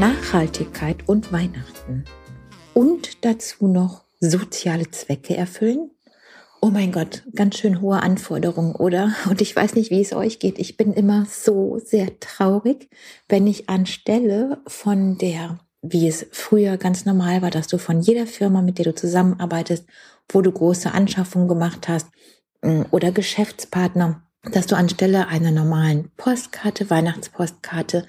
Nachhaltigkeit und Weihnachten. Und dazu noch soziale Zwecke erfüllen? Oh mein Gott, ganz schön hohe Anforderungen, oder? Und ich weiß nicht, wie es euch geht. Ich bin immer so sehr traurig, wenn ich anstelle von der, wie es früher ganz normal war, dass du von jeder Firma, mit der du zusammenarbeitest, wo du große Anschaffungen gemacht hast, mm, oder Geschäftspartner, dass du anstelle einer normalen Postkarte, Weihnachtspostkarte,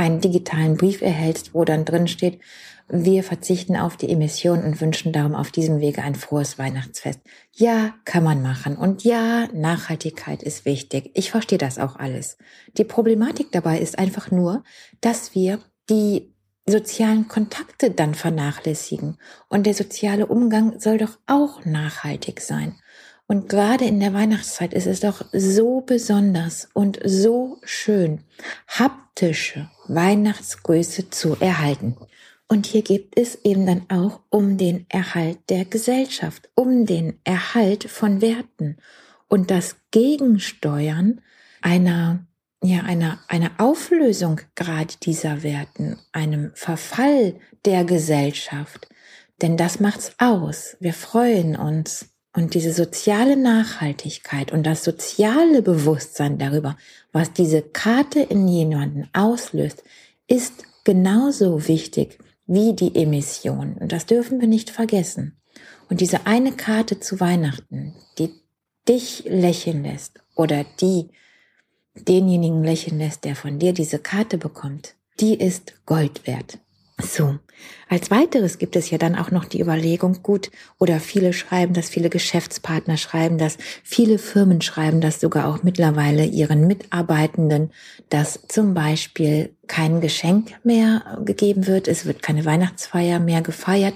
einen digitalen Brief erhältst, wo dann drin steht, wir verzichten auf die Emissionen und wünschen darum auf diesem Wege ein frohes Weihnachtsfest. Ja, kann man machen. Und ja, Nachhaltigkeit ist wichtig. Ich verstehe das auch alles. Die Problematik dabei ist einfach nur, dass wir die sozialen Kontakte dann vernachlässigen. Und der soziale Umgang soll doch auch nachhaltig sein. Und gerade in der Weihnachtszeit ist es doch so besonders und so schön, haptische Weihnachtsgröße zu erhalten. Und hier geht es eben dann auch um den Erhalt der Gesellschaft, um den Erhalt von Werten und das Gegensteuern einer ja, einer, einer Auflösung gerade dieser Werten, einem Verfall der Gesellschaft. Denn das macht's aus. Wir freuen uns und diese soziale Nachhaltigkeit und das soziale Bewusstsein darüber, was diese Karte in jemanden auslöst, ist genauso wichtig wie die Emission. Und das dürfen wir nicht vergessen. Und diese eine Karte zu Weihnachten, die dich lächeln lässt oder die denjenigen lächeln lässt, der von dir diese Karte bekommt, die ist Gold wert. So, als weiteres gibt es ja dann auch noch die Überlegung, gut, oder viele schreiben das, viele Geschäftspartner schreiben das, viele Firmen schreiben das sogar auch mittlerweile ihren Mitarbeitenden, dass zum Beispiel kein Geschenk mehr gegeben wird, es wird keine Weihnachtsfeier mehr gefeiert,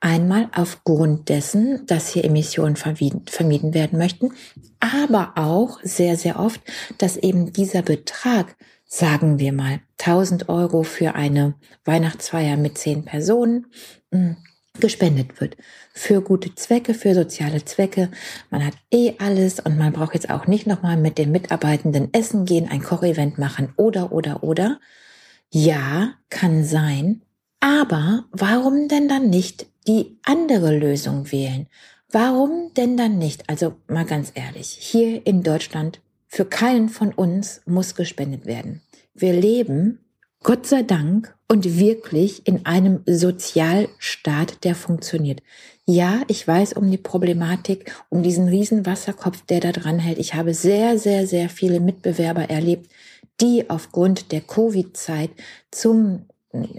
Einmal aufgrund dessen, dass hier Emissionen vermieden werden möchten, aber auch sehr, sehr oft, dass eben dieser Betrag sagen wir mal, 1000 Euro für eine Weihnachtsfeier mit zehn Personen hm, gespendet wird. Für gute Zwecke, für soziale Zwecke. Man hat eh alles und man braucht jetzt auch nicht nochmal mit den Mitarbeitenden essen gehen, ein Kochevent machen oder, oder, oder. Ja, kann sein. Aber warum denn dann nicht die andere Lösung wählen? Warum denn dann nicht? Also mal ganz ehrlich, hier in Deutschland für keinen von uns muss gespendet werden. Wir leben, Gott sei Dank, und wirklich in einem Sozialstaat, der funktioniert. Ja, ich weiß um die Problematik, um diesen riesen Wasserkopf, der da dran hält. Ich habe sehr, sehr, sehr viele Mitbewerber erlebt, die aufgrund der Covid-Zeit zum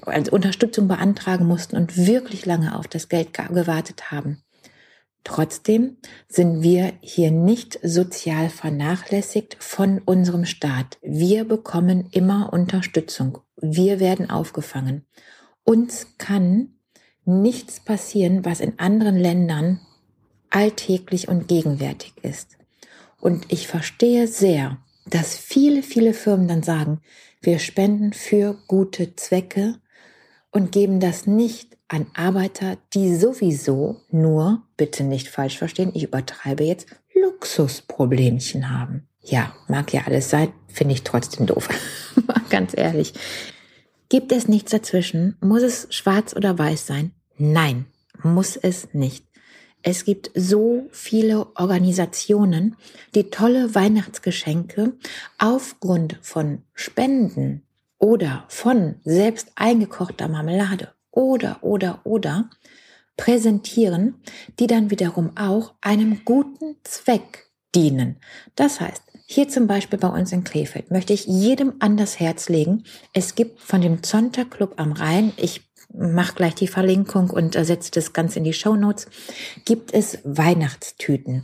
als Unterstützung beantragen mussten und wirklich lange auf das Geld gewartet haben. Trotzdem sind wir hier nicht sozial vernachlässigt von unserem Staat. Wir bekommen immer Unterstützung. Wir werden aufgefangen. Uns kann nichts passieren, was in anderen Ländern alltäglich und gegenwärtig ist. Und ich verstehe sehr, dass viele, viele Firmen dann sagen, wir spenden für gute Zwecke und geben das nicht an Arbeiter, die sowieso nur, bitte nicht falsch verstehen, ich übertreibe jetzt, Luxusproblemchen haben. Ja, mag ja alles sein, finde ich trotzdem doof. Ganz ehrlich. Gibt es nichts dazwischen? Muss es schwarz oder weiß sein? Nein, muss es nicht. Es gibt so viele Organisationen, die tolle Weihnachtsgeschenke aufgrund von Spenden oder von selbst eingekochter Marmelade oder, oder, oder präsentieren, die dann wiederum auch einem guten Zweck dienen. Das heißt, hier zum Beispiel bei uns in Krefeld möchte ich jedem an das Herz legen. Es gibt von dem Zonta Club am Rhein, ich mache gleich die Verlinkung und setze das Ganze in die Show Notes, gibt es Weihnachtstüten.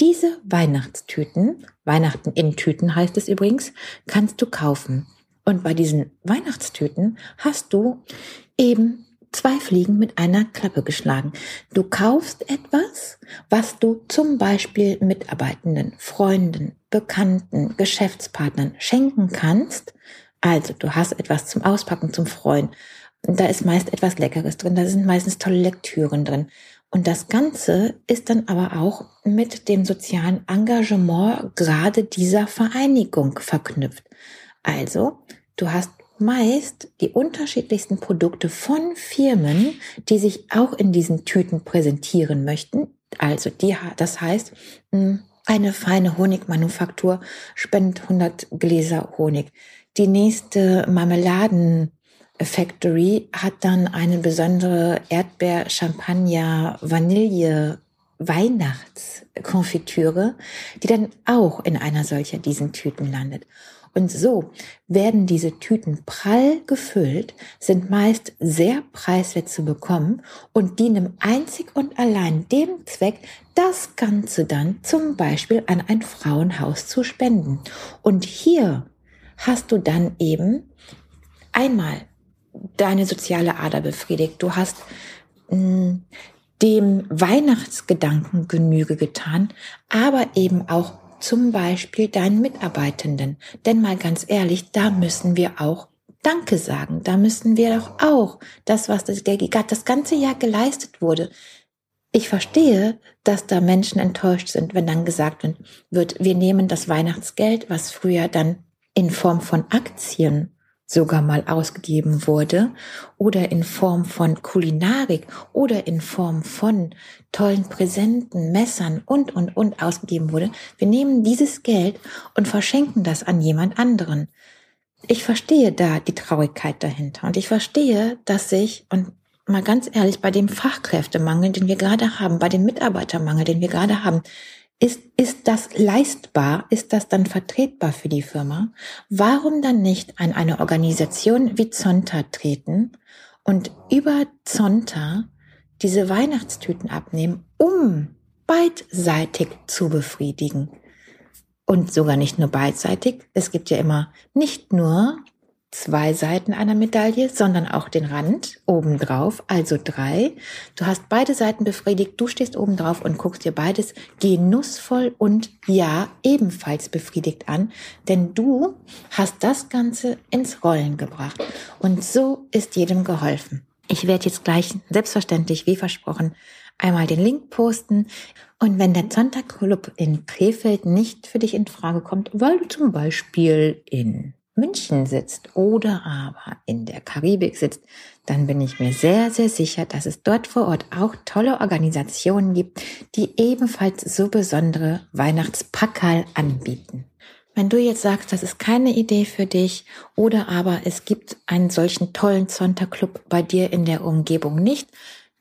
Diese Weihnachtstüten, Weihnachten in Tüten heißt es übrigens, kannst du kaufen. Und bei diesen Weihnachtstüten hast du eben zwei Fliegen mit einer Klappe geschlagen. Du kaufst etwas, was du zum Beispiel Mitarbeitenden, Freunden, Bekannten, Geschäftspartnern schenken kannst. Also du hast etwas zum Auspacken, zum Freuen. Da ist meist etwas Leckeres drin, da sind meistens tolle Lektüren drin. Und das Ganze ist dann aber auch mit dem sozialen Engagement gerade dieser Vereinigung verknüpft. Also, du hast meist die unterschiedlichsten Produkte von Firmen, die sich auch in diesen Tüten präsentieren möchten. Also die, das heißt, hm, eine feine Honigmanufaktur spendet 100 Gläser Honig. Die nächste Marmeladen Factory hat dann eine besondere Erdbeer, Champagner, Vanille, Weihnachtskonfitüre, die dann auch in einer solcher diesen Tüten landet. Und so werden diese Tüten prall gefüllt, sind meist sehr preiswert zu bekommen und dienen einzig und allein dem Zweck, das Ganze dann zum Beispiel an ein Frauenhaus zu spenden. Und hier hast du dann eben einmal deine soziale Ader befriedigt. Du hast mh, mm, dem Weihnachtsgedanken Genüge getan, aber eben auch zum Beispiel deinen Mitarbeitenden. Denn mal ganz ehrlich, da müssen wir auch Danke sagen. Da müssen wir doch auch das, was das, das ganze Jahr geleistet wurde. Ich verstehe, dass da Menschen enttäuscht sind, wenn dann gesagt wird, wir nehmen das Weihnachtsgeld, was früher dann in Form von Aktien sogar mal ausgegeben wurde oder in Form von Kulinarik oder in Form von tollen Präsenten, Messern und, und, und ausgegeben wurde. Wir nehmen dieses Geld und verschenken das an jemand anderen. Ich verstehe da die Traurigkeit dahinter und ich verstehe, dass sich, und mal ganz ehrlich, bei dem Fachkräftemangel, den wir gerade haben, bei dem Mitarbeitermangel, den wir gerade haben, ist, ist das leistbar? Ist das dann vertretbar für die Firma? Warum dann nicht an eine Organisation wie Zonta treten und über Zonta diese Weihnachtstüten abnehmen, um beidseitig zu befriedigen? Und sogar nicht nur beidseitig. Es gibt ja immer nicht nur zwei Seiten einer Medaille, sondern auch den Rand obendrauf, also drei. Du hast beide Seiten befriedigt, du stehst obendrauf und guckst dir beides genussvoll und ja, ebenfalls befriedigt an, denn du hast das Ganze ins Rollen gebracht. Und so ist jedem geholfen. Ich werde jetzt gleich selbstverständlich, wie versprochen, einmal den Link posten. Und wenn der Sonntagclub in Krefeld nicht für dich in Frage kommt, weil du zum Beispiel in München sitzt oder aber in der Karibik sitzt, dann bin ich mir sehr, sehr sicher, dass es dort vor Ort auch tolle Organisationen gibt, die ebenfalls so besondere Weihnachtspackerl anbieten. Wenn du jetzt sagst, das ist keine Idee für dich oder aber es gibt einen solchen tollen Sonntagclub bei dir in der Umgebung nicht,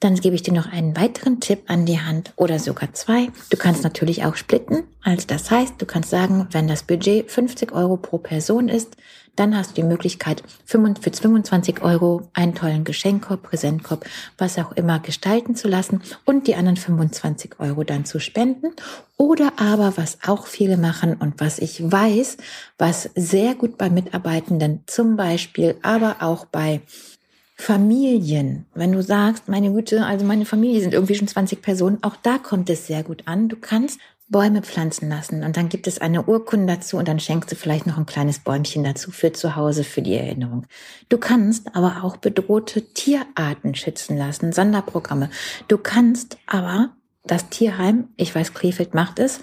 dann gebe ich dir noch einen weiteren Tipp an die Hand oder sogar zwei. Du kannst natürlich auch splitten. Also das heißt, du kannst sagen, wenn das Budget 50 Euro pro Person ist, dann hast du die Möglichkeit, für 25 Euro einen tollen Geschenkkorb, Präsentkorb, was auch immer gestalten zu lassen und die anderen 25 Euro dann zu spenden. Oder aber, was auch viele machen und was ich weiß, was sehr gut bei Mitarbeitenden zum Beispiel, aber auch bei Familien, wenn du sagst, meine Güte, also meine Familie sind irgendwie schon 20 Personen, auch da kommt es sehr gut an. Du kannst Bäume pflanzen lassen und dann gibt es eine Urkunde dazu und dann schenkst du vielleicht noch ein kleines Bäumchen dazu für zu Hause, für die Erinnerung. Du kannst aber auch bedrohte Tierarten schützen lassen, Sonderprogramme. Du kannst aber das Tierheim, ich weiß, Krefeld macht es.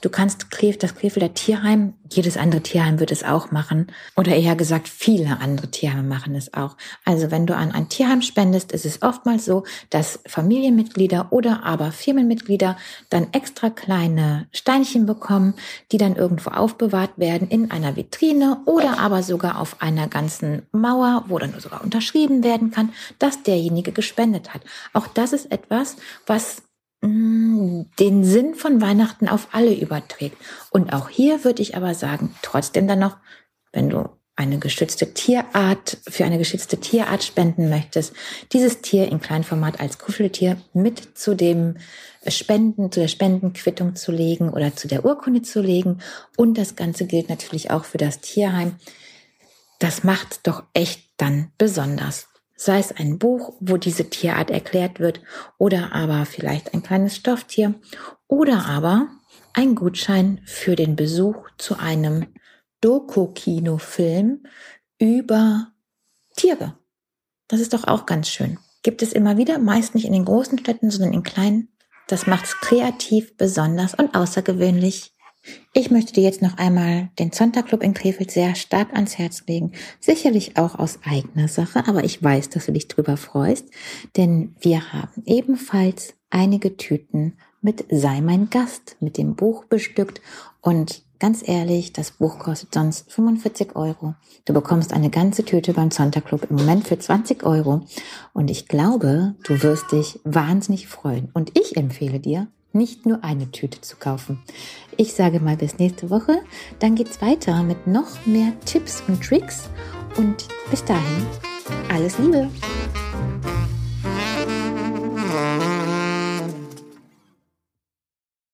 Du kannst das Krefelder Tierheim, jedes andere Tierheim wird es auch machen. Oder eher gesagt, viele andere Tierheime machen es auch. Also wenn du an ein Tierheim spendest, ist es oftmals so, dass Familienmitglieder oder aber Firmenmitglieder dann extra kleine Steinchen bekommen, die dann irgendwo aufbewahrt werden in einer Vitrine oder aber sogar auf einer ganzen Mauer, wo dann sogar unterschrieben werden kann, dass derjenige gespendet hat. Auch das ist etwas, was den Sinn von Weihnachten auf alle überträgt. Und auch hier würde ich aber sagen, trotzdem dann noch, wenn du eine geschützte Tierart, für eine geschützte Tierart spenden möchtest, dieses Tier in Kleinformat als Kuscheltier mit zu dem Spenden, zu der Spendenquittung zu legen oder zu der Urkunde zu legen. Und das Ganze gilt natürlich auch für das Tierheim. Das macht doch echt dann besonders sei es ein Buch, wo diese Tierart erklärt wird, oder aber vielleicht ein kleines Stofftier, oder aber ein Gutschein für den Besuch zu einem Doku-Kinofilm über Tiere. Das ist doch auch ganz schön. Gibt es immer wieder, meist nicht in den großen Städten, sondern in kleinen. Das macht es kreativ, besonders und außergewöhnlich. Ich möchte dir jetzt noch einmal den Sonntagclub in Krefeld sehr stark ans Herz legen. Sicherlich auch aus eigener Sache, aber ich weiß, dass du dich drüber freust, denn wir haben ebenfalls einige Tüten mit Sei mein Gast mit dem Buch bestückt und ganz ehrlich, das Buch kostet sonst 45 Euro. Du bekommst eine ganze Tüte beim Sonntagclub im Moment für 20 Euro und ich glaube, du wirst dich wahnsinnig freuen und ich empfehle dir, nicht nur eine Tüte zu kaufen. Ich sage mal bis nächste Woche, dann geht's weiter mit noch mehr Tipps und Tricks und bis dahin alles Liebe.